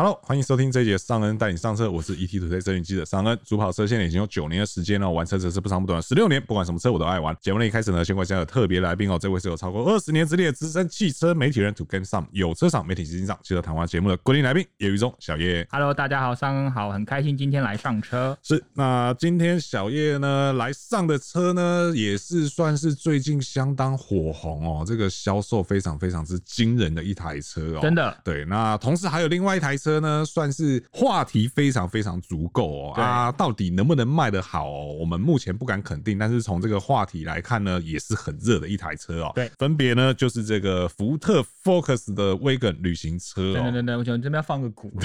Hello，欢迎收听这一节尚恩带你上车，我是 ETtoday 车云记者尚恩。主跑车现在已经有九年的时间了，玩车则是不长不短十六年，不管什么车我都爱玩。节目的一开始呢，先欢迎有特别来宾哦，这位是有超过二十年之历的资深汽车媒体人，To Game Some 有车赏媒体执行长，接受谈话节目的固定来宾叶榆忠小叶。Hello，大家好，尚恩好，很开心今天来上车。是，那今天小叶呢来上的车呢，也是算是最近相当火红哦，这个销售非常非常之惊人的一台车哦，真的。对，那同时还有另外一台车。车呢，算是话题非常非常足够哦。啊，到底能不能卖得好哦？我们目前不敢肯定，但是从这个话题来看呢，也是很热的一台车哦。对，分别呢就是这个福特 Focus 的 Wagon 旅行车。对对对，我想这边要放个鼓。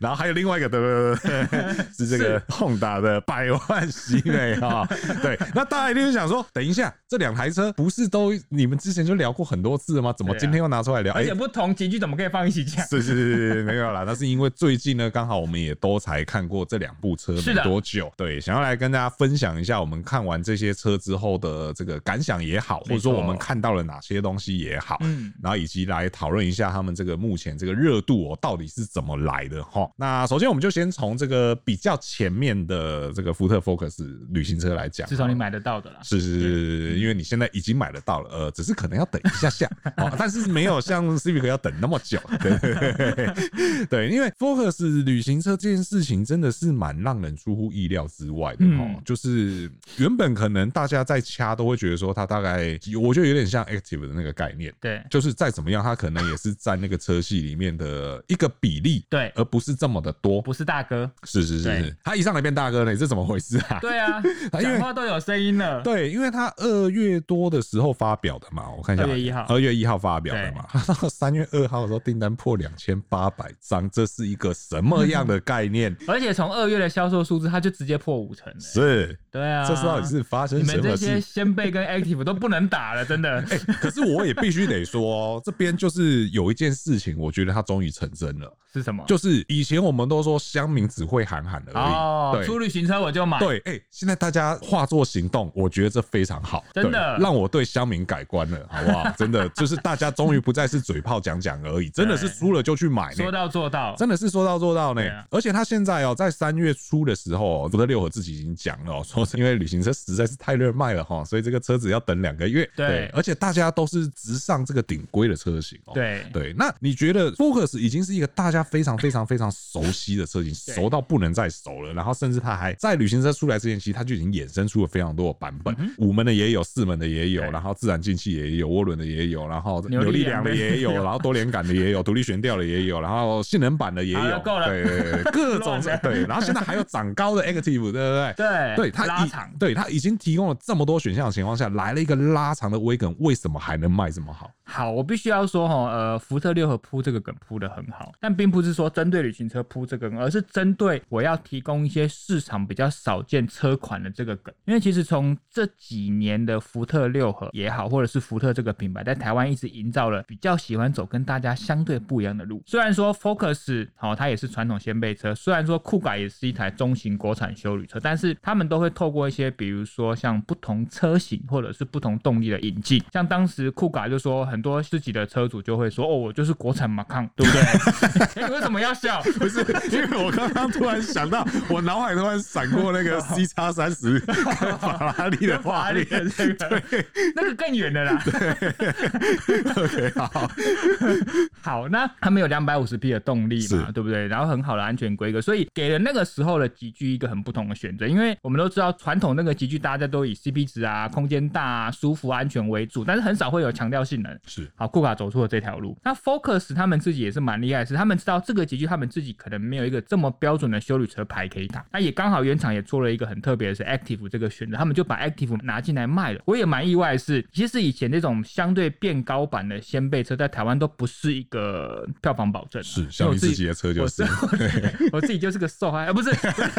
然后还有另外一个的，是这个 Honda 的百万喜美哈。对，那大家一定是想说，等一下，这两台车不是都你们之前就聊过很多次了吗？怎么今天又拿出来聊？而且不同级距怎么可以放一起？是是是是，没有啦，那是因为最近呢，刚好我们也都才看过这两部车没多久，对，想要来跟大家分享一下我们看完这些车之后的这个感想也好，或者说我们看到了哪些东西也好，嗯，然后以及来讨论一下他们这个目前这个热度哦，到底是怎么来的哈。那首先我们就先从这个比较前面的这个福特 Focus 旅行车来讲，至少你买得到的啦，是是是，因为你现在已经买得到了，呃，只是可能要等一下下，但是没有像 Civic 要等那么久。对，因为 Focus 旅行车这件事情真的是蛮让人出乎意料之外的哦。嗯、就是原本可能大家在掐都会觉得说它大概，我觉得有点像 Active 的那个概念。对，就是再怎么样，它可能也是占那个车系里面的一个比例。对，而不是这么的多。不是大哥。是是是是，他一上来变大哥呢，这怎么回事啊？对啊，讲话都有声音了。对，因为他二月多的时候发表的嘛，我看一下，二月一号，二月一号发表的嘛，到 三月二号的时候订单破两千。千八百张，这是一个什么样的概念？而且从二月的销售数字，它就直接破五成了。是，对啊，这是到底是发生什么事？你们这些先辈跟 Active 都不能打了，真的。哎，可是我也必须得说，这边就是有一件事情，我觉得它终于成真了。是什么？就是以前我们都说乡民只会喊喊而已。哦，出旅行车我就买。对，哎，现在大家化作行动，我觉得这非常好，真的让我对乡民改观了，好不好？真的就是大家终于不再是嘴炮讲讲而已，真的是输了就去买。说到做到，真的是说到做到呢。而且他现在哦，在三月初的时候，福特六和自己已经讲了，说是因为旅行车实在是太热卖了哈，所以这个车子要等两个月。对，而且大家都是直上这个顶规的车型哦。对对，那你觉得 Focus 已经是一个大家非常非常非常熟悉的车型，熟到不能再熟了。然后甚至它还在旅行车出来之前，其实它就已经衍生出了非常多的版本，五门的也有，四门的也有，然后自然进气也有，涡轮的也有，然后扭力梁的也有，然后多连杆的也有，独立悬吊的也有，然后。性能版的也有，对对对，各种 对，然后现在还有长高的 Active，对不对？对，对它拉长，对他已经提供了这么多选项的情况下，来了一个拉长的威肯为什么还能卖这么好？好，我必须要说哈，呃，福特六和铺这个梗铺得很好，但并不是说针对旅行车铺这个梗，而是针对我要提供一些市场比较少见车款的这个梗。因为其实从这几年的福特六和也好，或者是福特这个品牌在台湾一直营造了比较喜欢走跟大家相对不一样的路。虽然说 Focus 好，它也是传统掀背车，虽然说酷改也是一台中型国产休旅车，但是他们都会透过一些，比如说像不同车型或者是不同动力的引进，像当时酷改就说很。很多自己的车主就会说：“哦，我就是国产马康，对不对？”你 为什么要笑？不是因为我刚刚突然想到，我脑海突然闪过那个 C 叉三十法拉利的画面，对，那个更远的啦。对，OK，好，好，那他们有两百五十匹的动力嘛，对不对？然后很好的安全规格，所以给了那个时候的集聚一个很不同的选择。因为我们都知道，传统那个集聚大家都以 CP 值啊、空间大啊、舒服、安全为主，但是很少会有强调性能。是好，库卡走出了这条路。那 Focus 他们自己也是蛮厉害是，他们知道这个结局，他们自己可能没有一个这么标准的修理车牌可以打。那也刚好原厂也做了一个很特别的是 Active 这个选择，他们就把 Active 拿进来卖了。我也蛮意外的是，其实以前这种相对变高版的掀背车在台湾都不是一个票房保证。是，像你自己的车就是，我，我，我自己 就是个受害，不是，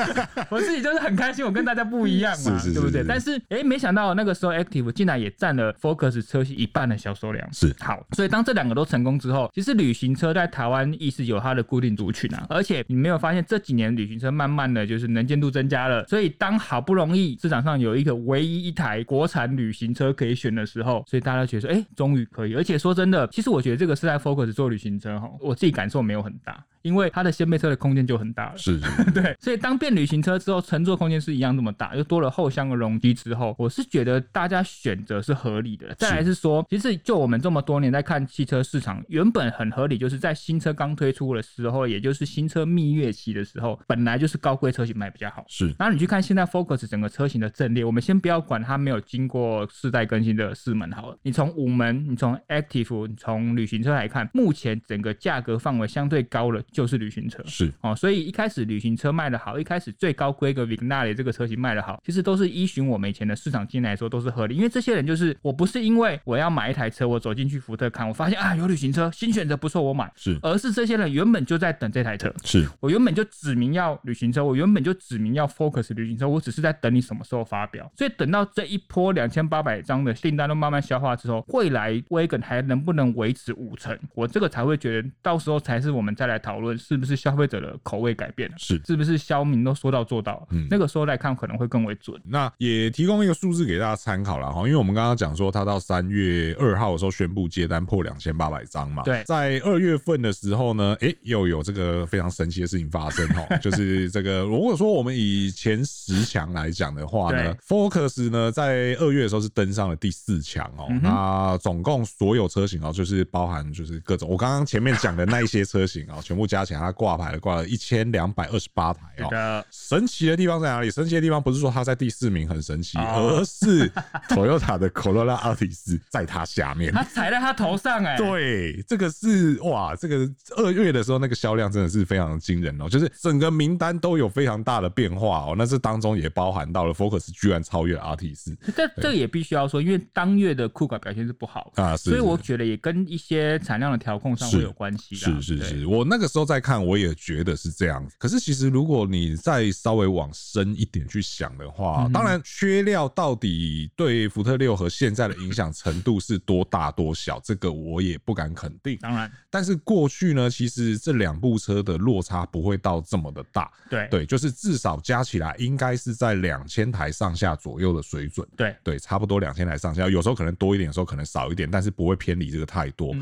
我自己就是很开心，我跟大家不一样嘛，对不对？但是哎，没想到那个时候 Active 竟然也占了 Focus 车系一半的销售量。是好，所以当这两个都成功之后，其实旅行车在台湾亦是有它的固定族群啊。而且你没有发现这几年旅行车慢慢的就是能见度增加了，所以当好不容易市场上有一个唯一一台国产旅行车可以选的时候，所以大家都觉得说，哎，终于可以。而且说真的，其实我觉得这个是在 Focus 做旅行车哈，我自己感受没有很大。因为它的掀背车的空间就很大了，是，是，是 对，所以当变旅行车之后，乘坐空间是一样这么大，又多了后箱的容积之后，我是觉得大家选择是合理的。再来是说，其实就我们这么多年在看汽车市场，原本很合理，就是在新车刚推出的时候，也就是新车蜜月期的时候，本来就是高规车型卖比较好。是，然后你去看现在 Focus 整个车型的阵列，我们先不要管它没有经过世代更新的四门好了，你从五门，你从 Active，你从旅行车来看，目前整个价格范围相对高了，就是旅行车。是哦，所以一开始旅行车卖的好，一开始最高规格 Vignale 这个车型卖的好，其实都是依循我们以前的市场经验来说都是合理，因为这些人就是我不是因为我要买一台车，我走进去福特看，我发现啊有旅行车新选择不错，我买，是，而是这些人原本就在等这台车，是。我原本就指明要旅行车，我原本就指明要 Focus 旅行车，我只是在等你什么时候发表，所以等到这一波两千八百张的订单都慢慢消化之后，未来 Wagon 还能不能维持五成，我这个才会觉得到时候才是我们再来讨论是不是消费者的口味改变了，是。是不是消民都说到做到？嗯，那个时候来看可能会更为准。那也提供一个数字给大家参考了哈，因为我们刚刚讲说，他到三月二号的时候宣布接单破两千八百张嘛。对，在二月份的时候呢，哎、欸，又有这个非常神奇的事情发生哈，就是这个如果说我们以前十强来讲的话呢，Focus 呢在二月的时候是登上了第四强哦。那总共所有车型哦，就是包含就是各种我刚刚前面讲的那一些车型哦，全部加起来它挂牌了挂了一千两百二十八台哦，神奇的地方在哪里？神奇的地方不是说它在第四名很神奇，而是 Toyota 的 Corolla Altis 在它下面，它踩在他头上哎。对，这个是哇，这个二月的时候那个销量真的是非常惊人哦，就是整个名单都有非常大的变化哦。那这当中也包含到了 Focus 居然超越 Altis，这这也必须要说，因为当月的酷卡表现是不好啊，所以我觉得也跟一些产量的调控上会有关系。是是是，我那个时候在看，我也觉得是这样。可是其实，如果你再稍微往深一点去想的话，当然缺料到底对福特六和现在的影响程度是多大多小，这个我也不敢肯定。当然，但是过去呢，其实这两部车的落差不会到这么的大。对对，就是至少加起来应该是在两千台上下左右的水准。对对，差不多两千台上下，有时候可能多一点，有时候可能少一点，但是不会偏离这个太多。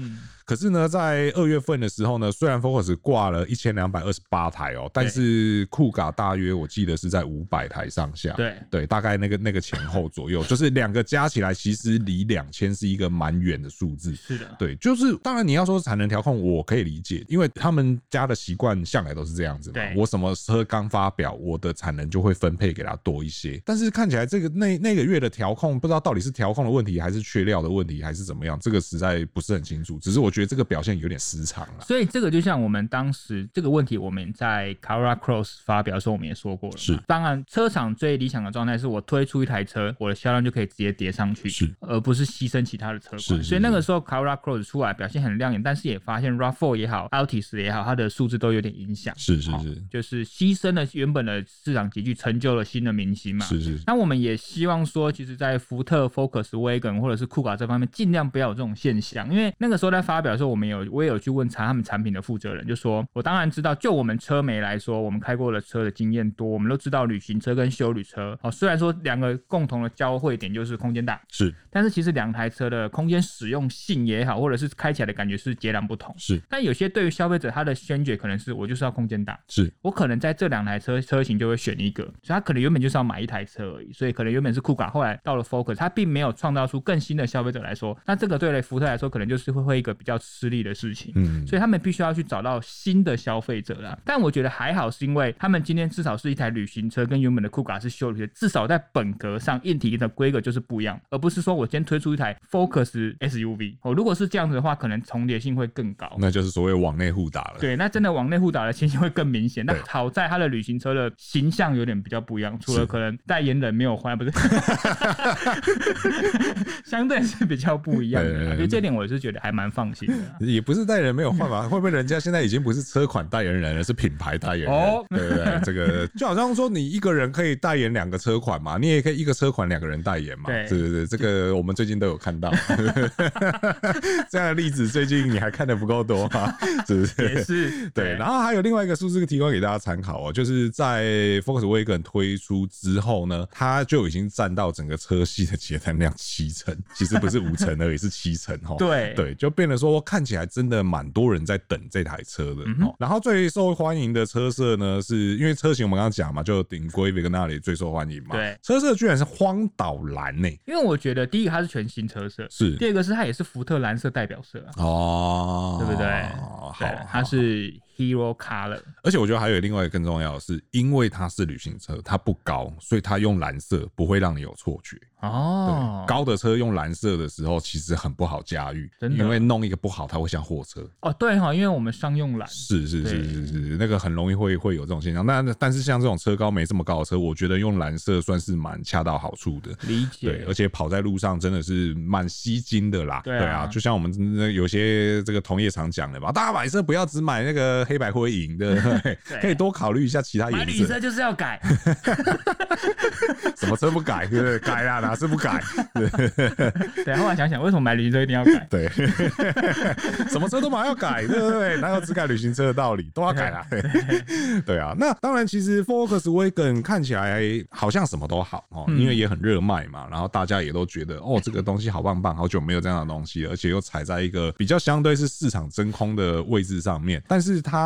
可是呢，在二月份的时候呢，虽然 Focus 挂了一千两百二十八台哦，但是酷卡大约我记得是在五百台上下，对对，大概那个那个前后左右，就是两个加起来其实离两千是一个蛮远的数字。是的，对，就是当然你要说产能调控，我可以理解，因为他们家的习惯向来都是这样子嘛。我什么车刚发表，我的产能就会分配给他多一些。但是看起来这个那那个月的调控，不知道到底是调控的问题，还是缺料的问题，还是怎么样，这个实在不是很清楚。只是我觉得这个表现有点失常了，所以这个就像我们当时这个问题，我们在 Corolla Cross 发表的时候，我们也说过了。是，当然车厂最理想的状态是我推出一台车，我的销量就可以直接叠上去，是，而不是牺牲其他的车款。是，是，是，所以那个时候 Corolla Cross 出来表现很亮眼，但是也发现 RAV4 也好，Altis 也好，它的数字都有点影响。是是是，就是牺牲了原本的市场集聚，成就了新的明星嘛。是是。那我们也希望说，其实，在福特 Focus Wagon 或者是酷卡这方面，尽量不要有这种现象，因为那个时候在发表的时候，我们有我也有去问。查他们产品的负责人就说：“我当然知道，就我们车媒来说，我们开过的车的经验多，我们都知道旅行车跟休旅车哦。虽然说两个共同的交汇点就是空间大，是，但是其实两台车的空间使用性也好，或者是开起来的感觉是截然不同。是，但有些对于消费者他的宣觉可能是我就是要空间大，是我可能在这两台车车型就会选一个，所以他可能原本就是要买一台车而已，所以可能原本是酷卡，后来到了 Focus，他并没有创造出更新的消费者来说，那这个对了福特来说可能就是会会一个比较吃力的事情。嗯，所以他们必须要。去找到新的消费者啦，但我觉得还好，是因为他们今天至少是一台旅行车，跟原本的酷卡是修旅车，至少在本格上硬体的规格就是不一样，而不是说我今天推出一台 Focus SUV 哦。如果是这样子的话，可能重叠性会更高，那就是所谓往内互打了。对，那真的往内互打的情形会更明显。那好在它的旅行车的形象有点比较不一样，除了可能代言人没有换，不是，相对是比较不一样的。所以这点我是觉得还蛮放心。也不是代言人没有换吧？会不会人家现在已经不是车款代言人了，是品牌代言人？哦，对不对？这个 就好像说你一个人可以代言两个车款嘛，你也可以一个车款两个人代言嘛。对对对，这个我们最近都有看到 这样的例子，最近你还看的不够多吗？是不是？也是。对，然后还有另外一个数字提供给大家参考哦，就是在 Volkswagen 推出之后呢，它就已经占到整个车系的结单量七成，其实不是五成而已，是七成哈。对对，就变得说看起来真的蛮多人在等这台车的。嗯、然后最受欢迎的车色呢，是因为车型我们刚刚讲嘛，就顶规 Vignale 最受欢迎嘛。对，车色居然是荒岛蓝呢、欸。因为我觉得第一个它是全新车色，是第二个是它也是福特蓝色代表色哦，对不对？好，它是。Hero Color，而且我觉得还有另外一个更重要的是，因为它是旅行车，它不高，所以它用蓝色不会让你有错觉。哦，高的车用蓝色的时候，其实很不好驾驭，真的，因为弄一个不好，它会像货车。哦，对哈，因为我们商用蓝，是是是是是，那个很容易会会有这种现象。那但是像这种车高没这么高的车，我觉得用蓝色算是蛮恰到好处的。理解。对，而且跑在路上真的是蛮吸睛的啦。对啊，就像我们那有些这个同业常讲的吧，大家买车不要只买那个黑白灰银的，可以多考虑一下其他颜色。买旅车就是要改，什么车不改？对不对？改啦，哪是不改？对，后来想想，为什么买旅行车一定要改？对，什么车都马上要改，对不对？哪有只改旅行车的道理？都要改啦。对，对啊，那当然，其实 Focus Wagon 看起来好像什么都好哦，因为也很热卖嘛，然后大家也都觉得哦，这个东西好棒棒，好久没有这样的东西，而且又踩在一个比较相对是市场真空的位置上面。但是它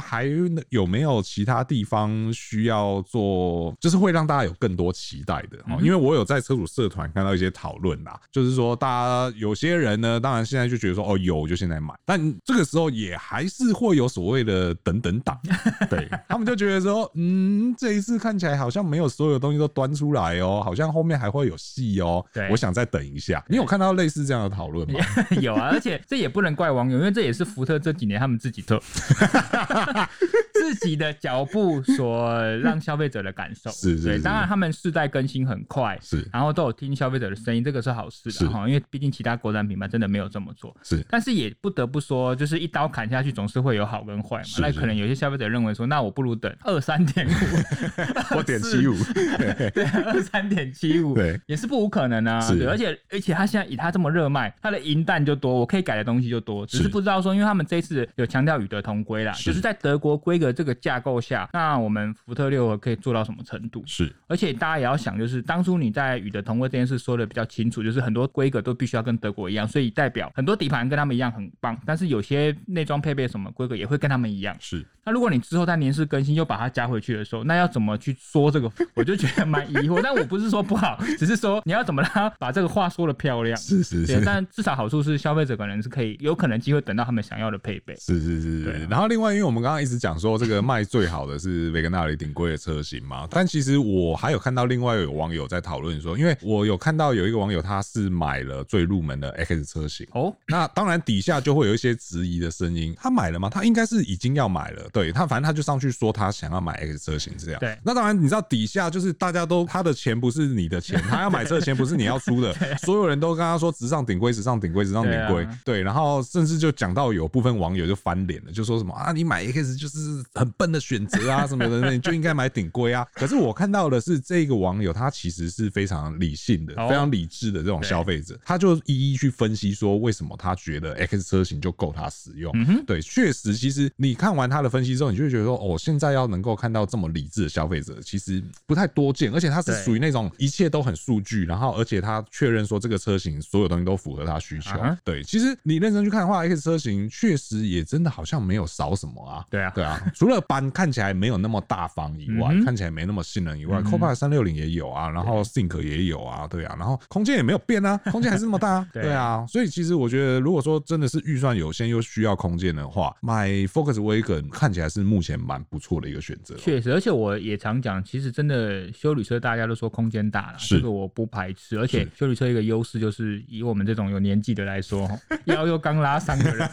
还有没有其他地方需要做，就是会让大家有更多期待的哦？因为我有在车主社团看到一些。讨论啦，就是说，大家有些人呢，当然现在就觉得说，哦，有就现在买，但这个时候也还是会有所谓的等等党，对他们就觉得说，嗯，这一次看起来好像没有所有东西都端出来哦，好像后面还会有戏哦，对，我想再等一下。你有看到类似这样的讨论吗？有啊，而且这也不能怪网友，因为这也是福特这几年他们自己做 自己的脚步所让消费者的感受，是，是，是，当然他们世代更新很快，是，然后都有听消费者的。声音这个是好事的哈，因为毕竟其他国产品牌真的没有这么做。是，但是也不得不说，就是一刀砍下去，总是会有好跟坏嘛。那可能有些消费者认为说，那我不如等二三点五，我点七五，对，二三点七五，对，也是不无可能啊。对，而且而且他现在以他这么热卖，他的银弹就多，我可以改的东西就多，只是不知道说，因为他们这一次有强调与德同规啦，就是在德国规格这个架构下，那我们福特六可以做到什么程度？是，而且大家也要想，就是当初你在与德同规这件事说的比较清楚，就是很多规格都必须要跟德国一样，所以代表很多底盘跟他们一样很棒，但是有些内装配备什么规格也会跟他们一样。是，那如果你之后在年式更新又把它加回去的时候，那要怎么去说这个？我就觉得蛮疑惑。但我不是说不好，只是说你要怎么让他把这个话说的漂亮。是是是。但至少好处是消费者可能是可以有可能机会等到他们想要的配备。是是是。对。然后另外，因为我们刚刚一直讲说这个卖最好的是维格纳里顶规的车型嘛，但其实我还有看到另外有网友在讨论说，因为我有看到有一个网友他是买。买了最入门的 X 车型哦，那当然底下就会有一些质疑的声音。他买了吗？他应该是已经要买了。对他，反正他就上去说他想要买 X 车型这样。对，那当然你知道底下就是大家都他的钱不是你的钱，他要买车的钱不是你要出的，所有人都跟他说直上顶规，直上顶规，直上顶规。对，然后甚至就讲到有部分网友就翻脸了，就说什么啊，你买 X 就是很笨的选择啊什么的，你就应该买顶规啊。可是我看到的是这个网友他其实是非常理性的，非常理智的这种消费者。他就一一去分析说，为什么他觉得 X 车型就够他使用。嗯、对，确实，其实你看完他的分析之后，你就会觉得说，哦，现在要能够看到这么理智的消费者，其实不太多见。而且他是属于那种一切都很数据，然后而且他确认说这个车型所有东西都符合他需求。对，其实你认真去看的话，X 车型确实也真的好像没有少什么啊。对啊，对啊，除了斑看起来没有那么大方以外，看起来没那么性能以外，Copilot 三六零也有啊，然后 Think 也有啊，对啊，然后空间也没有变啊，空间还是那么大。啊。对。啊，所以其实我觉得，如果说真的是预算有限又需要空间的话，买 Focus Wagon 看起来是目前蛮不错的一个选择。确实，而且我也常讲，其实真的修旅车大家都说空间大了，这个我不排斥。而且修旅车一个优势就是，以我们这种有年纪的来说，腰又刚拉伤的人，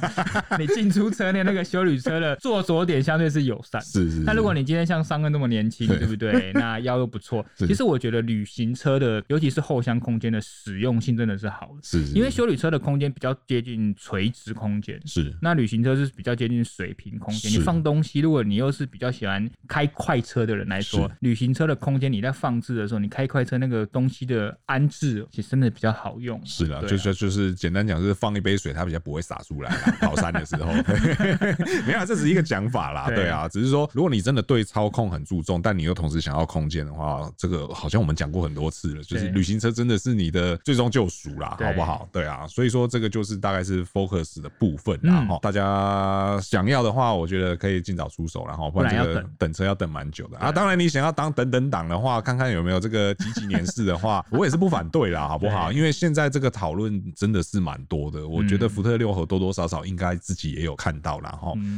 你进出车内那个修旅车的 坐着点相对是友善。是是。那如果你今天像三哥那么年轻，对不对？那腰又不错。其实我觉得旅行车的，尤其是后箱空间的实用性真的是好的。是。因为修旅车的空间比较接近垂直空间。是。那旅行车是比较接近水平空间。你放东西，如果你又是比较喜欢开快车的人来说，旅行车的空间你在放置的时候，你开快车那个东西的安置，其实真的比较好用。是的，就是就是简单讲，就是放一杯水，它比较不会洒出来。跑山的时候，没有，这是一个讲法啦。对啊，只是说，如果你真的对操控很注重，但你又同时想要空间的话，这个好像我们讲过很多次了，就是旅行车真的是你的最终救赎啦，好不好？对啊，所以说这个就是大概是 Focus 的部分，然后大家想要的话，我觉得可以尽早出手，然后不然这个等车要等蛮久的啊。当然，你想要当等等党的话，看看有没有这个几几年式的话，我也是不反对啦，好不好？因为现在这个讨论真的是蛮多的，我觉得福特六和多多少少应该自己也有看到，然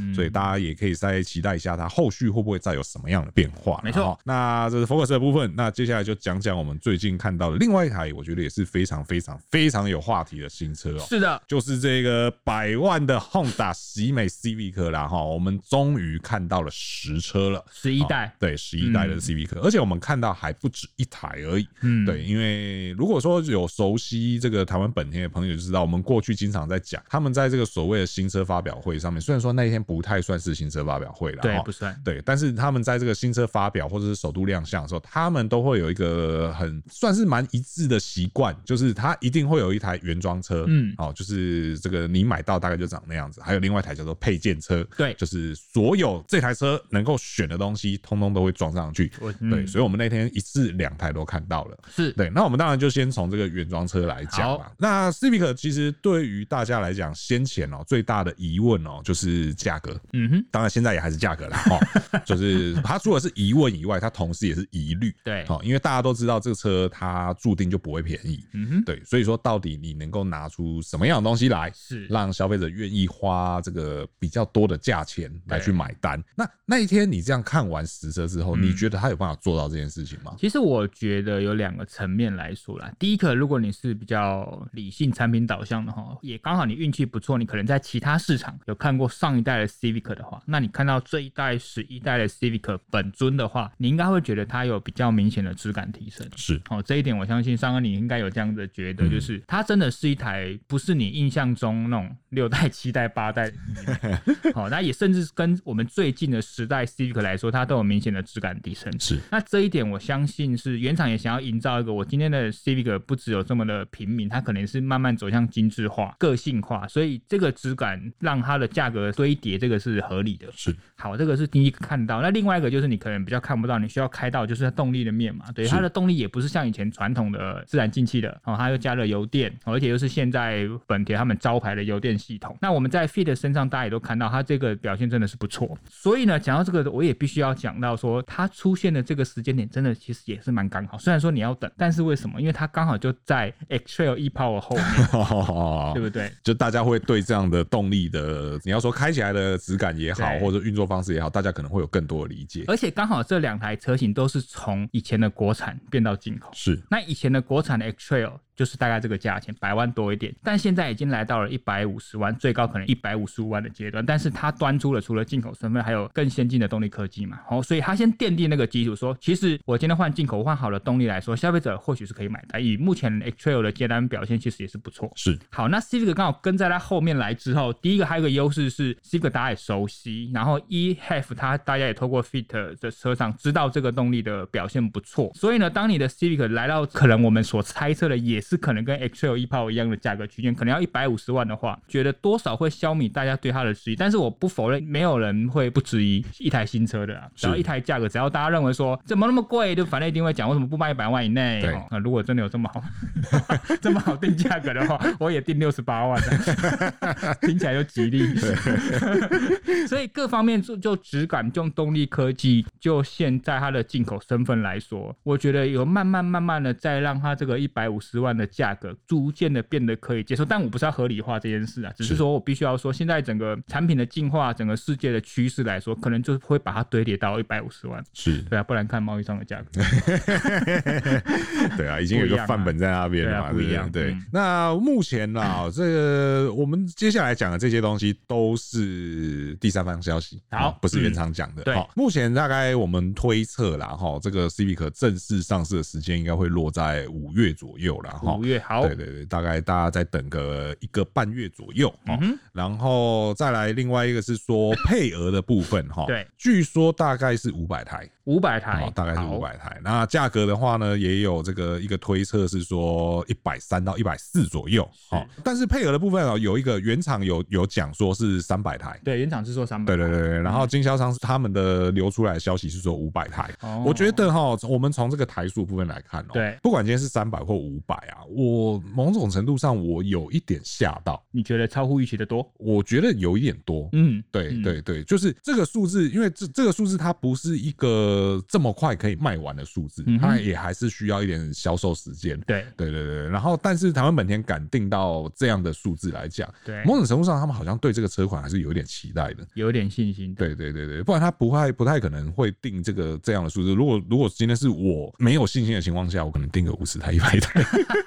后，所以大家也可以再期待一下，它后续会不会再有什么样的变化？没错，那这是 Focus 的部分，那接下来就讲讲我们最近看到的另外一台，我觉得也是非常非常非常有话题的新车哦。是的，就是这个百万的 Honda 喜美 Civic 啦，哈，我们终于看到了实车了，十一代，对，十一代的 Civic，而且我们看到还不止一台而已，嗯，对，因为如果说有熟悉这个台湾本田的朋友就知道，我们过去经常在讲，他们在这个所谓的新车发表会上面，虽然说那一天不太算是新车发表会了，对，不算，对，但是他们在这个新车发表或者是首度亮相的时候，他们都会有一个很算是蛮一致的习惯，就是他一定会有一台原装车，嗯，哦，就是这个你买到大概就长那样子，还有另外一台叫做配件车，对，就是所有这台车能够选的东西，通通都会装上去，对，所以我们那天一次两台都看到了，是。对，那我们当然就先从这个原装车来讲吧。那 Civic 其实对于大家来讲，先前哦最大的疑问哦就是价格，嗯哼，当然现在也还是价格啦，哈，就是他除了是疑问以外，他同时也是疑虑，对，好，因为大家都知道这个车它注定就不会便宜，嗯哼，对，所以说到底你能够拿出什么样的东西来，是。让消费者愿意花这个比较多的价钱来去买单？那那一天你这样看完实车之后，你觉得他有办法做到这件事情吗？其实我觉得有两个层面来说啦，第一个，如果你是比较理性产品导向的话，也刚好你运气不错，你可能在其他市场有看过上一代的 Civic 的话，那你看到这一代十一代的 Civic 本尊的话，你应该会觉得它有比较明显的质感提升。是，哦，这一点我相信上哥你应该有这样的觉得，就是它真的是一台不是你印象中那种六代、七代、八代。好，那也甚至跟我们最近的十代 Civic 来说，它都有明显的质感提升。是，那这一点我相信是原厂也想要营造一个，我今天的 Civic 不只有这么的平民，它可能是慢慢走向精致化、个性化，所以这个质感让它的价格堆叠，这个是合理的。是，好，这个是第一个看到。那另外一个就是你可能比较看不到，你需要开到就是它动力的面嘛。对，它的动力也不是像以前传统的自然进气的哦，它又加了油电，而且又是现在本田他们招牌的油电系统。那我们在 Fit 身上大家也都看到，它这个表现真的是不错。所以呢，讲到这个，我也必须要讲到说，它出现的这个时间点真的其实也是蛮刚好。虽然说你要等，但是为什么？因为它刚好就在 X-Trail e-Power 后面，对不对？就大家会对这样的动力的，你要说开起来的质感也好，或者运作方式也好，大家可能会有更多的理解。而且刚好这两台车型都是从以前的国产变到进口，是。那以前的国产的 X-Trail。就是大概这个价钱，百万多一点，但现在已经来到了一百五十万，最高可能一百五十五万的阶段。但是它端出了除了进口身份，还有更先进的动力科技嘛，好，所以它先奠定那个基础，说其实我今天换进口换好的动力来说，消费者或许是可以买单。以目前 X-Trail 的接单表现，其实也是不错。是，好，那 Civic 刚好跟在它后面来之后，第一个还有个优势是 Civic 大家也熟悉，然后 e:HEV 它大家也透过 Fit 的车上知道这个动力的表现不错，所以呢，当你的 Civic 来到可能我们所猜测的也是可能跟有一炮一样的价格区间，可能要一百五十万的话，觉得多少会消弭大家对它的质疑。但是我不否认，没有人会不质疑一台新车的啊。只要一台价格，只要大家认为说怎么那么贵，就反正一定会讲为什么不卖一百万以内。对，那如果真的有这么好 这么好定价格的话，我也定六十八万的，听起来就吉利。所以各方面就就质感、就动力科技，就现在它的进口身份来说，我觉得有慢慢慢慢的再让它这个一百五十万。的价格逐渐的变得可以接受。但我不是要合理化这件事啊，只是说我必须要说，现在整个产品的进化，整个世界的趋势来说，可能就是会把它堆叠到一百五十万。是对啊，不然看贸易商的价格。对啊，已经有一个范本在那边了嘛，不一样。对，那目前啊，这个我们接下来讲的这些东西都是第三方消息，好，不是原厂讲的。对，目前大概我们推测啦，哈，这个 Civic 正式上市的时间应该会落在五月左右了，哈。五月好。对对对，大概大家再等个一个半月左右，嗯，然后再来另外一个是说配额的部分，哈，对，据说大概是五百台。五百台，大概是五百台。那价格的话呢，也有这个一个推测是说一百三到一百四左右。好，但是配额的部分啊，有一个原厂有有讲说是三百台。对，原厂是说三百。对对对对。然后经销商是他们的流出来的消息是说五百台。我觉得哈，我们从这个台数部分来看哦，对，不管今天是三百或五百啊，我某种程度上我有一点吓到。你觉得超乎预期的多？我觉得有一点多。嗯，对对对，就是这个数字，因为这这个数字它不是一个。呃，这么快可以卖完的数字，它也还是需要一点销售时间。对，对，对，对。然后，但是台湾本田敢定到这样的数字来讲，对，某种程度上，他们好像对这个车款还是有一点期待的，有点信心。对，对，对，对。不然他不会不太可能会定这个这样的数字。如果如果今天是我没有信心的情况下，我可能定个五十台、一百台，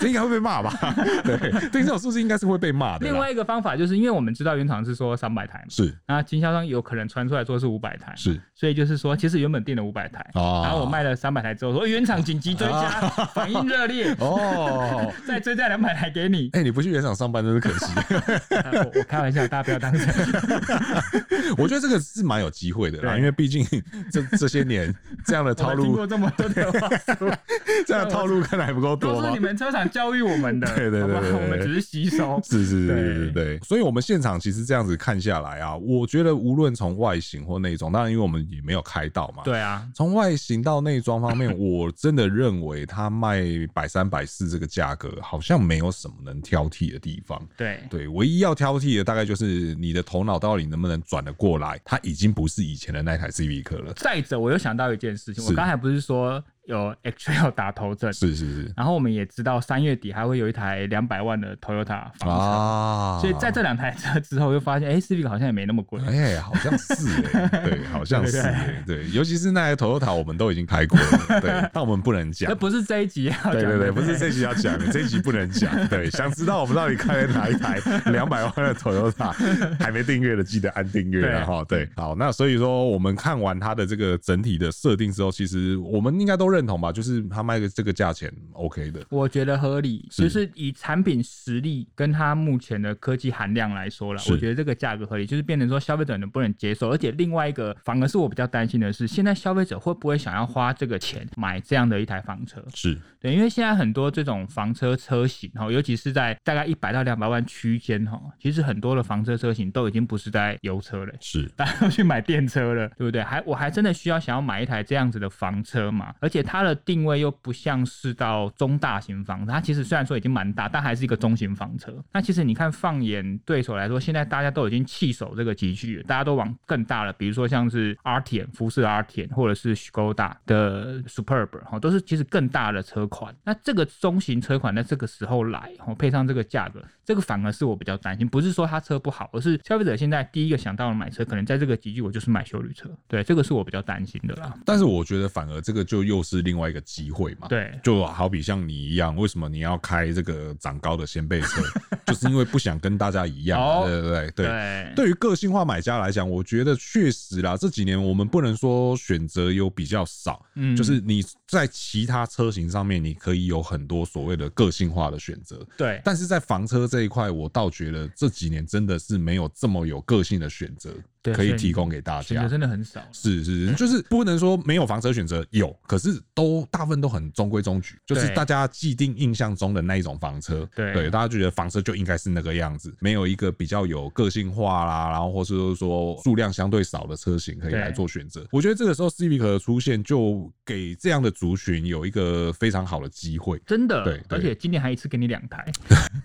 这应该会被骂吧？对，对这种数字应该是会被骂的。另外一个方法就是因为我们知道原厂是说三百台嘛，是，那经销商有可能传出来说是五百台，是，所以就是说其实。原本定了五百台，然后我卖了三百台之后，说原厂紧急追加，反应热烈哦，再追加两百台给你。哎，你不去原厂上班真是可惜。我开玩笑，大家不要当真。我觉得这个是蛮有机会的啦，因为毕竟这这些年这样的套路，这么多的话，这样的套路看来还不够多吗？都是你们车厂教育我们的，对对对，我们只是吸收。是是是，对对。所以，我们现场其实这样子看下来啊，我觉得无论从外形或内装，当然因为我们也没有开到嘛。对啊，从外形到内装方面，我真的认为它卖百三百四这个价格，好像没有什么能挑剔的地方。对对，唯一要挑剔的大概就是你的头脑到底能不能转得过来，它已经不是以前的那台 Civic 了。再者，我又想到一件事情，我刚才不是说。有 X-Trail 打头阵，是是是，然后我们也知道三月底还会有一台两百万的 Toyota 房车，啊、所以在这两台车之后，就发现哎，Civic 好像也没那么贵，哎、欸，好像是哎，对，好像是哎，对，尤其是那台 Toyota 我们都已经开过了，对，但我们不能讲，那不是这一集要讲，对对对，不是这一集要讲，这一集不能讲，对，想知道我们到底开了哪一台两百万的 Toyota，还没订阅的记得按订阅啊哈，对，好，那所以说我们看完它的这个整体的设定之后，其实我们应该都认同吧，就是。他卖个这个价钱，OK 的，我觉得合理。就是以产品实力跟他目前的科技含量来说了，我觉得这个价格合理。就是变成说消费者能不能接受，而且另外一个反而是我比较担心的是，现在消费者会不会想要花这个钱买这样的一台房车？是对，因为现在很多这种房车车型哈，尤其是在大概一百到两百万区间哈，其实很多的房车车型都已经不是在油车了，是大家都去买电车了，对不对？还我还真的需要想要买一台这样子的房车嘛？而且它的定位。又不像是到中大型房车，它其实虽然说已经蛮大，但还是一个中型房车。那其实你看，放眼对手来说，现在大家都已经弃守这个级距了，大家都往更大了，比如说像是 Arteon 福斯 Arteon 或者是 Skoda 的 Superb 哈，都是其实更大的车款。那这个中型车款在这个时候来，哈，配上这个价格，这个反而是我比较担心，不是说它车不好，而是消费者现在第一个想到的买车，可能在这个级距，我就是买休旅车。对，这个是我比较担心的啦。但是我觉得反而这个就又是另外一个机。会嘛，对，就好比像你一样，为什么你要开这个长高的先辈车？就是因为不想跟大家一样，对对对对。对于个性化买家来讲，我觉得确实啦，这几年我们不能说选择有比较少，嗯，就是你在其他车型上面，你可以有很多所谓的个性化的选择，对。但是在房车这一块，我倒觉得这几年真的是没有这么有个性的选择。可以提供给大家，选择真的很少。是是是，就是不能说没有房车选择，有，可是都大部分都很中规中矩，就是大家既定印象中的那一种房车。对对，大家就觉得房车就应该是那个样子，没有一个比较有个性化啦，然后或是说数量相对少的车型可以来做选择。我觉得这个时候 Civic 的出现，就给这样的族群有一个非常好的机会。真的，对，而且今年还一次给你两台。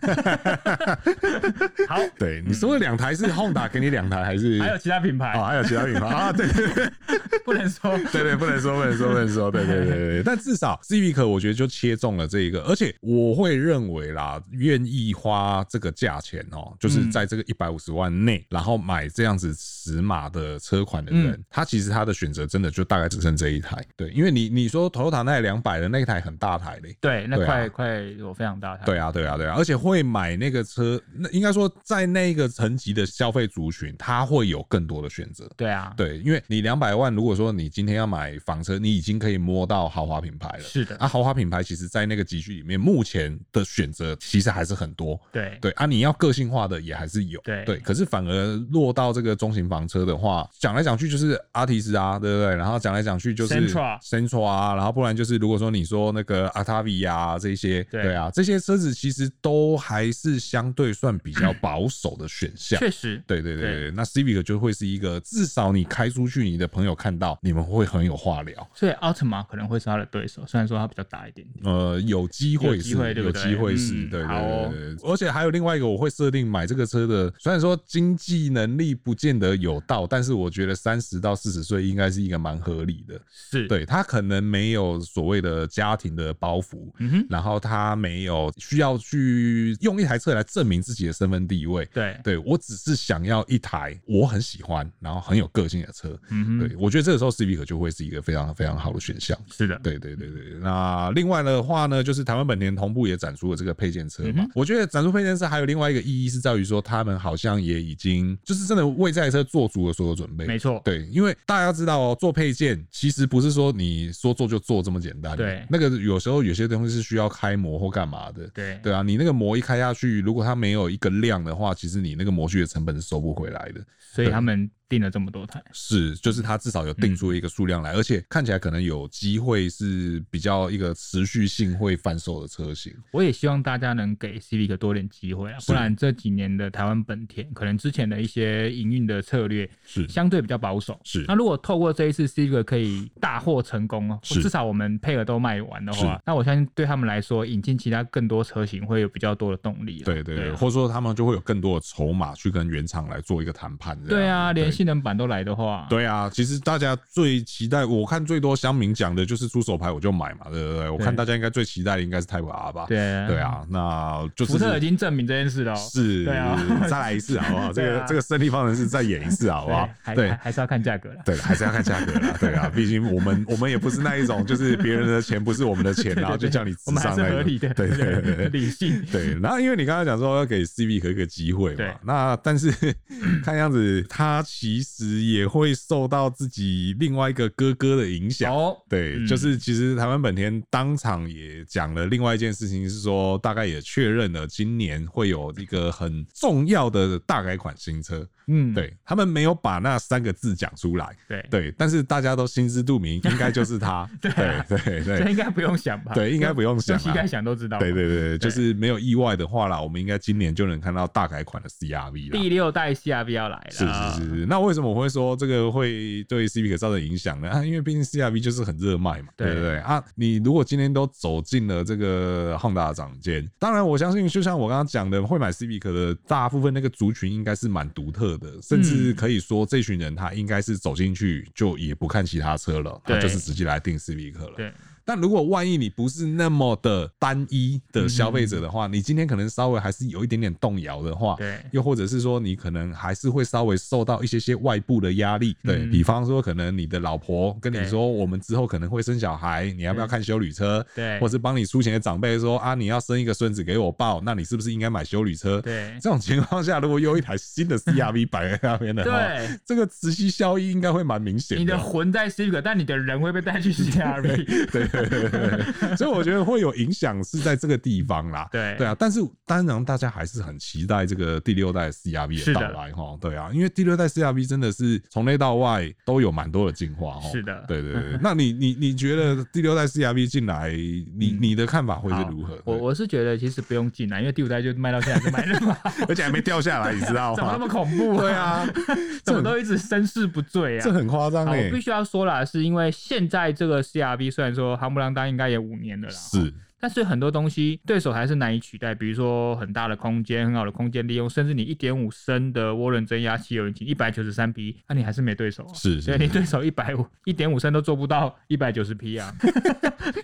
好，对，你说的两台是 Honda 给你两台，还是还有其他品牌？哦，还有其他品牌啊？对对对，不能说，对对，不能说，不能说，不能说，对对对对。但至少 Civic 我觉得就切中了这一个，而且我会认为啦，愿意花这个价钱哦，就是在这个一百五十万内，然后买这样子尺码的车款的人，他其实他的选择真的就大概只剩这一台。对，因为你你说 Toyota 那两百的那一台很大台嘞，对，那块块有非常大台。对啊，对啊，对啊，而且会买那个车，那应该说在那个层级的消费族群，他会有更多的选择。对啊，对，因为你两百万，如果说你今天要买房车，你已经可以摸到豪华品牌了。是的，啊，豪华品牌其实在那个集聚里面，目前的选择其实还是很多。对对啊，你要个性化的也还是有。对对，可是反而落到这个中型房车的话，讲来讲去就是阿提斯啊，对不对？然后讲来讲去就是 Sentra 啊，然后不然就是如果说你说那个 Octavia 啊这些，对啊，这些车子其实都还是相对算比较保守的选项。确实，对对对对，那 Civic 就会是一个至少你开出去，你的朋友看到，你们会很有话聊。所以 Altima 可能会是他的对手，虽然说他比较大一点点。呃，有机会是，有机会是，对对对。而且还有另外一个，我会设定买这个车的，虽然说经济能力不见得有到，但是我觉得三十到四十岁应该是一个蛮合理的。是，对，他可能没有所谓的家庭的包袱，嗯哼，然后他没有需要去用一台车来证明自己的身份地位。对，对我只是想要一台我很喜欢，然后很有个性的车。嗯哼，对我觉得这个时候 Civic 就会是一个非常非常好的选项。是的，对对对对。那另外的话呢，就是台湾本田同步也展出了这个配件车嘛。我觉得展出配件车还有另外一个意义是在于说，他们好像也已经就是真的为这台车做足了所有准备。没错，对，因为大家要知道哦，做配件其实不是说你说做就做这么简单。对，那个有时候有些东西是需要开模或干嘛的。对，对啊，你那个模一开下去，如果它没有一个量的话，其实你那个模具的成本是收不回来的。所以他们。订了这么多台，是，就是他至少有定出一个数量来，嗯、而且看起来可能有机会是比较一个持续性会贩售的车型。我也希望大家能给 Civic 多点机会啊，不然这几年的台湾本田可能之前的一些营运的策略是相对比较保守。是，那如果透过这一次 Civic 可以大获成功哦，至少我们配额都卖完的话，那我相信对他们来说，引进其他更多车型会有比较多的动力。对对对，或者说他们就会有更多的筹码去跟原厂来做一个谈判。对啊，连性能版都来的话。对啊，其实大家最期待，我看最多乡民讲的就是出手牌我就买嘛，对不对？我看大家应该最期待的应该是 Type R 吧？对对啊，那就是福特已经证明这件事了，是，对啊，再来一次好不好？这个这个胜利方程式再演一次好不好？对，还是要看价格了，对，还是要看价格了，对啊，毕竟我们我们也不是那一种，就是别人的钱不是我们的钱，然后就叫你智商来合理的，对对对，理性，对。然后因为你刚才讲说要给 Civic 一个机会嘛，那但是 看样子他其实也会受到。自己另外一个哥哥的影响，哦，对，就是其实台湾本田当场也讲了另外一件事情，是说大概也确认了今年会有一个很重要的大改款新车。嗯，对，他们没有把那三个字讲出来，对对，但是大家都心知肚明，应该就是他，对对对，这应该不用想吧？对，应该不用想，应该想都知道。对对对，就是没有意外的话啦，我们应该今年就能看到大改款的 CRV 了。第六代 CRV 要来了，是是是是。那为什么我会说这个会对 Civic 造成影响呢？啊，因为毕竟 CRV 就是很热卖嘛，对不对啊。你如果今天都走进了这个 Honda 的掌间，当然我相信，就像我刚刚讲的，会买 Civic 的大部分那个族群应该是蛮独特的，甚至。可以说，这群人他应该是走进去就也不看其他车了，他就是直接来订 Civic 了。对。但如果万一你不是那么的单一的消费者的话，你今天可能稍微还是有一点点动摇的话，对，又或者是说你可能还是会稍微受到一些些外部的压力，对，比方说可能你的老婆跟你说，我们之后可能会生小孩，你要不要看修旅车？对，或是帮你出钱的长辈说啊，你要生一个孙子给我抱，那你是不是应该买修旅车？对，这种情况下，如果有一台新的 CRV 摆在那边的话，对，这个磁吸效应应该会蛮明显的。你的魂在 Civic，但你的人会被带去 CRV，对。所以我觉得会有影响是在这个地方啦。对对啊，但是当然大家还是很期待这个第六代 CRV 的到来哈。对啊，因为第六代 CRV 真的是从内到外都有蛮多的进化哈。是的，对对对。那你你你觉得第六代 CRV 进来，你你的看法会是如何？我我是觉得其实不用进来，因为第五代就卖到现在就卖了嘛，而且还没掉下来，你知道吗？怎么那么恐怖？对啊，怎么都一直身世不坠啊？这很夸张哎！我必须要说啦，是因为现在这个 CRV 虽然说夯不啷当应该也五年了啦，是。但是很多东西对手还是难以取代，比如说很大的空间、很好的空间利用，甚至你一点五升的涡轮增压汽油引擎，一百九十三匹，那你还是没对手啊。是，所以你对手一百五一点五升都做不到一百九十匹啊。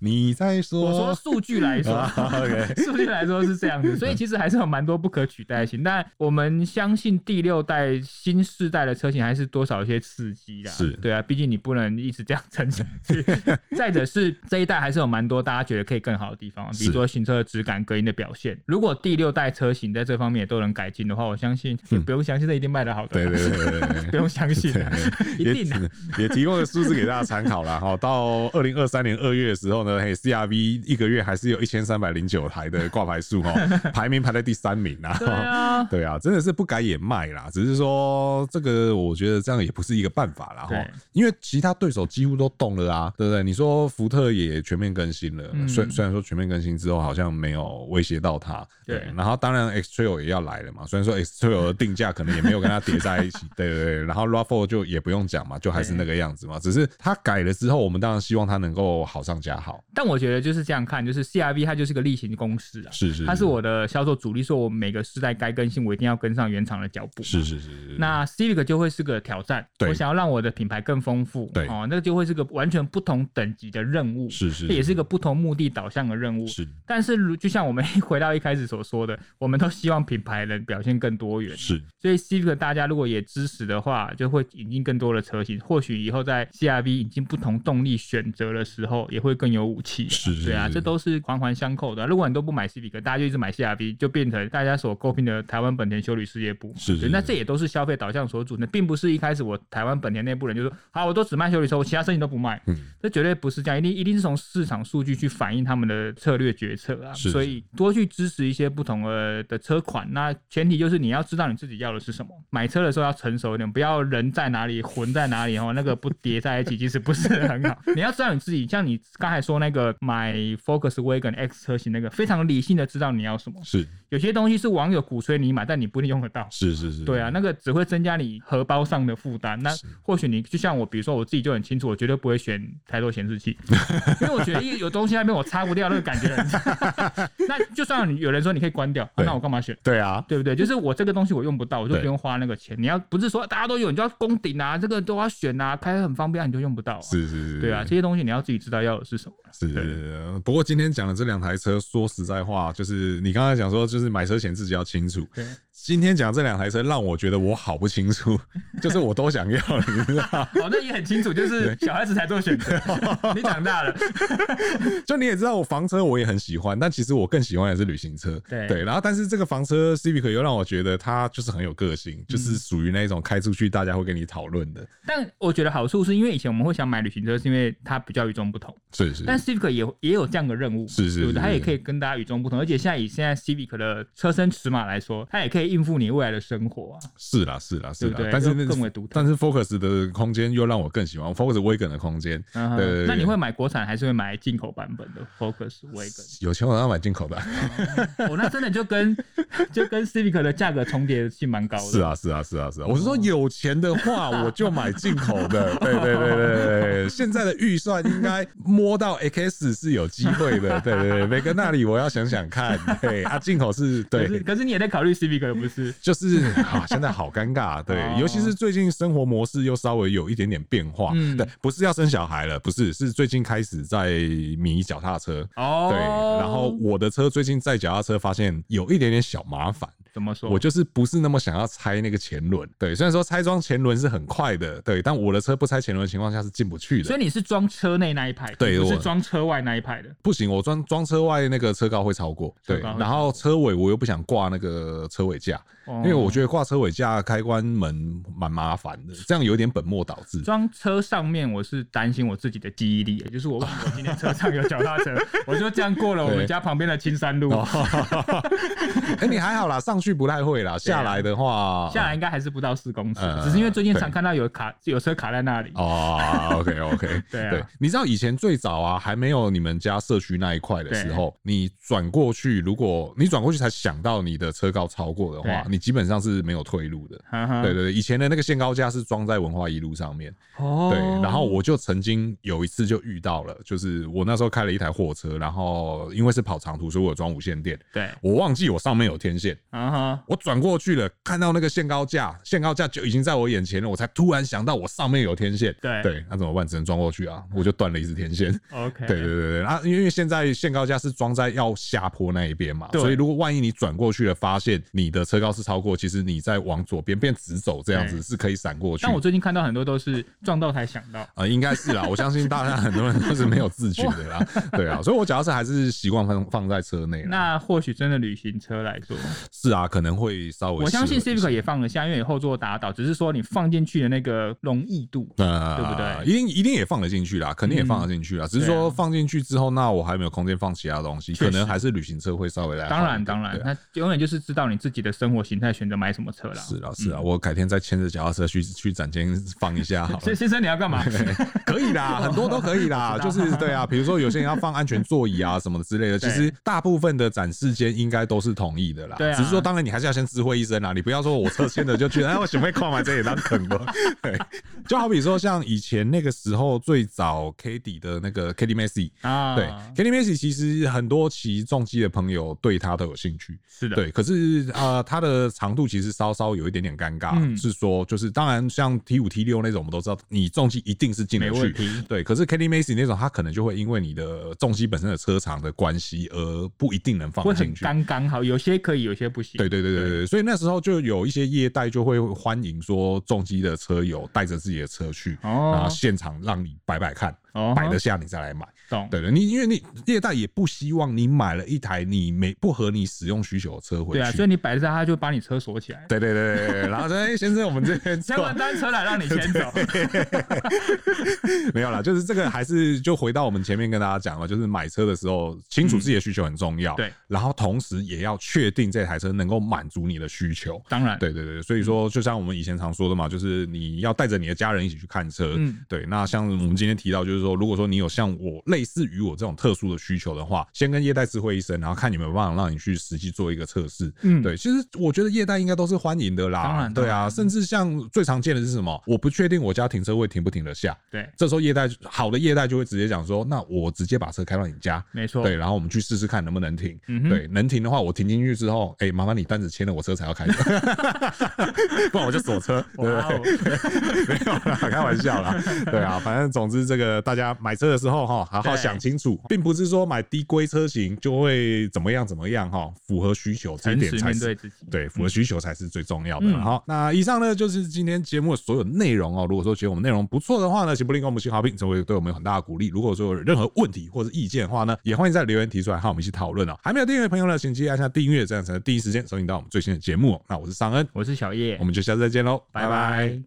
你在说？我说数据来说，数据来说是这样子，所以其实还是有蛮多不可取代性。但我们相信第六代新世代的车型还是多少一些刺激啦。是对啊，毕竟你不能一直这样撑下去。再者是这一代还是有蛮多大家觉得可以更好的。地方，比如说行车的质感、隔音的表现。如果第六代车型在这方面也都能改进的话，我相信 不用相信，这一定卖得好的。对对对对，不用相信，一定的。也提供了数字给大家参考了哈。到二零二三年二月的时候呢，嘿，CRV 一个月还是有一千三百零九台的挂牌数哦，排名排在第三名啊。对啊，对啊，真的是不改也卖啦。只是说这个，我觉得这样也不是一个办法啦哈。因为其他对手几乎都动了啊，对不对？你说福特也全面更新了，虽虽然说全。全面更新之后好像没有威胁到它，对。然后当然 X Trail 也要来了嘛，虽然说 X Trail 的定价可能也没有跟它叠在一起，对对对。然后 RAV4 就也不用讲嘛，就还是那个样子嘛。只是它改了之后，我们当然希望它能够好上加好。但我觉得就是这样看，就是 CRV 它就是个例行公事啊，是是，它是我的销售主力，说我每个时代该更新，我一定要跟上原厂的脚步。是是是是。那 Civic 就会是个挑战，我想要让我的品牌更丰富，对哦，那个就会是个完全不同等级的任务，是是，这也是一个不同目的导向的任务，是，但是。如就像我们 回到一开始所说的，我们都希望品牌能表现更多元。是，所以 Civic 大家如果也支持的话，就会引进更多的车型。或许以后在 CRV 引进不同动力选择的时候，也会更有武器。是，是，对啊，这都是环环相扣的。如果你都不买 Civic，大家就一直买 CRV，就变成大家所诟病的台湾本田修理事业部。是，是，那这也都是消费导向所组成，并不是一开始我台湾本田内部人就说好，我都只卖修理车，我其他车型都不卖。嗯，这绝对不是这样，一定一定是从市场数据去反映他们的策略决策啊。是，所以。多去支持一些不同的的车款，那前提就是你要知道你自己要的是什么。买车的时候要成熟一点，不要人在哪里魂在哪里哦，那个不叠在一起 其实不是很好。你要知道你自己，像你刚才说那个买 Focus Wagon X 车型那个，非常理性的知道你要什么。是，有些东西是网友鼓吹你买，但你不一定用得到。是是是，对啊，那个只会增加你荷包上的负担。那或许你就像我，比如说我自己就很清楚，我绝对不会选太多显示器，因为我觉得有东西那边我擦不掉，那个感觉很差。那就算有人说你可以关掉，啊、那我干嘛选？对啊，对不对？就是我这个东西我用不到，我就不用花那个钱。你要不是说大家都有，你就要攻顶啊，这个都要选啊，开很方便，你就用不到、啊。是是是，对啊，这些东西你要自己知道要的是什么。是是是。不过今天讲的这两台车，说实在话，就是你刚才讲说，就是买车前自己要清楚。对。今天讲这两台车，让我觉得我好不清楚，就是我都想要，你知道哦，那也很清楚，就是小孩子才做选择。你长大了，就你也知道，我房车我也很喜欢，但其实我更喜欢的是旅行车。对对，然后但是这个房车 Civic 又让我觉得它就是很有个性，就是属于那种开出去大家会跟你讨论的。但我觉得好处是因为以前我们会想买旅行车，是因为它比较与众不同。是是。但 Civic 也也有这样的任务，是是，它也可以跟大家与众不同，而且现在以现在 Civic 的车身尺码来说，它也可以。应付你未来的生活啊，是啦是啦是啦，但是更为独特。但是 Focus 的空间又让我更喜欢 Focus Wagon 的空间。对，那你会买国产还是会买进口版本的 Focus Wagon？有钱我要买进口的。哦，那真的就跟就跟 Civic 的价格重叠性蛮高的。是啊是啊是啊是啊，我是说有钱的话我就买进口的。对对对对对，现在的预算应该摸到 X 是有机会的。对对对，梅格纳里我要想想看。对啊，进口是对，可是你也在考虑 Civic。不是，就是啊，现在好尴尬，对，尤其是最近生活模式又稍微有一点点变化，嗯，对，不是要生小孩了，不是，是最近开始在迷脚踏车，哦，对，然后我的车最近在脚踏车发现有一点点小麻烦，怎么说？我就是不是那么想要拆那个前轮，对，虽然说拆装前轮是很快的，对，但我的车不拆前轮的情况下是进不去的，所以你是装车内那一排，对，我是装车外那一排的，不行，我装装车外那个车高会超过，对，然后车尾我又不想挂那个车尾架。因为我觉得挂车尾架开关门蛮麻烦的，这样有点本末倒置。装车上面我是担心我自己的记忆力，就是我我今天车上有脚踏车，我就这样过了我们家旁边的青山路。哎、欸，你还好啦，上去不太会啦，下来的话，下来应该还是不到四公尺，只是因为最近常看到有卡有车卡在那里。哦，OK OK，对对，你知道以前最早啊，还没有你们家社区那一块的时候，你转过去，如果你转过去才想到你的车高超过的话，你基本上是没有退路的。对对对，以前的那个限高架是装在文化一路上面。哦，对，然后我就曾经有一次就遇到了，就是我那时候开了一台货车，然后因为是跑长途，所以我装无线电。对，我忘记我上面有天线。啊哈，我转过去了，看到那个限高架，限高架就已经在我眼前了，我才突然想到我上面有天线。对对，那怎么办？只能装过去啊，我就断了一支天线。OK，对对对对，啊，因为现在限高架是装在要下坡那一边嘛，所以如果万一你转过去了，发现你的车高是超过，其实你在往左边变直走这样子是可以闪过去。但我最近看到很多都是撞到才想到 啊、呃，应该是啦，我相信大家很多人都是没有自觉的啦，对啊，所以我主要是还是习惯放放在车内。那或许真的旅行车来说，是啊，可能会稍微。我相信 Civic 也放得下，因为有后座打倒，只是说你放进去的那个容易度，呃、对不对？一定一定也放得进去啦，肯定也放得进去啦，嗯、只是说放进去之后，那我还没有空间放其他东西，可能还是旅行车会稍微来。当然当然，那永远就是知道你自己的生活形态，选择买什么车了。是啊是啊，我改天再牵着脚踏车去去展间放一下好了。先先生你要干嘛？可以啦，很多都可以啦，就是对啊，比如说有些人要放安全座椅啊什么之类的，其实大部分的展示间应该都是同意的啦。对，只是说当然你还是要先知会一声啦，你不要说我车牵着就觉得 哎，我准备跨完这也当啃了。对，就好比说像以前那个时候最早 K D 的那个 K D Massey 啊，对 K D Massey 其实很多骑重机的朋友对他都有兴趣，是的，对。可是啊，他的长度其实稍稍有一点点尴尬，是说就是当然像 T 五 T 六那种，我们都知道你重机一定是进得去，对。可是 K D Massey 那种，它可能就会因为你的重机本身的车长的关系，而不一定能放进去。刚刚好，有些可以，有些不行。对对对对对，所以那时候就有一些业代就会欢迎说重机的车友带着自己的车去，然后现场让你摆摆看。摆得下你再来买，懂？对对，你因为你业代也不希望你买了一台你没不合你使用需求的车回去，对啊，所以你摆得下，他就把你车锁起来。对对对对，然后说，哎，先生，我们这边牵完单车来让你先走。没有啦，就是这个还是就回到我们前面跟大家讲了，就是买车的时候清楚自己的需求很重要，对，然后同时也要确定这台车能够满足你的需求。当然，对对对，所以说就像我们以前常说的嘛，就是你要带着你的家人一起去看车，嗯，对。那像我们今天提到，就是说，如果说你有像我类似于我这种特殊的需求的话，先跟业代知会一声，然后看有没有办法让你去实际做一个测试。嗯，对，其实我觉得业代应该都是欢迎的啦。当然，对啊，甚至像最常见的是什么？我不确定我家停车位停不停得下。对，这时候业代好的业代就会直接讲说，那我直接把车开到你家。没错。对，然后我们去试试看能不能停。嗯，对，能停的话，我停进去之后，哎，麻烦你单子签了，我车才要开。不然我就锁车。对，没有啦，开玩笑啦。对啊，反正总之这个大家买车的时候。哈，好好想清楚，并不是说买低规车型就会怎么样怎么样哈，符合需求这一点才是对，符合需求才是最重要的。好，那以上呢就是今天节目的所有内容哦。如果说觉得我们内容不错的话呢，请不吝给我们新好评，这会对我们有很大的鼓励。如果说有任何问题或者意见的话呢，也欢迎在留言提出来，和我们一起讨论哦。还没有订阅的朋友呢，请记得按下订阅，这样才能第一时间收听到我们最新的节目。那我是尚恩，我是小叶，我们就下次再见喽，拜拜。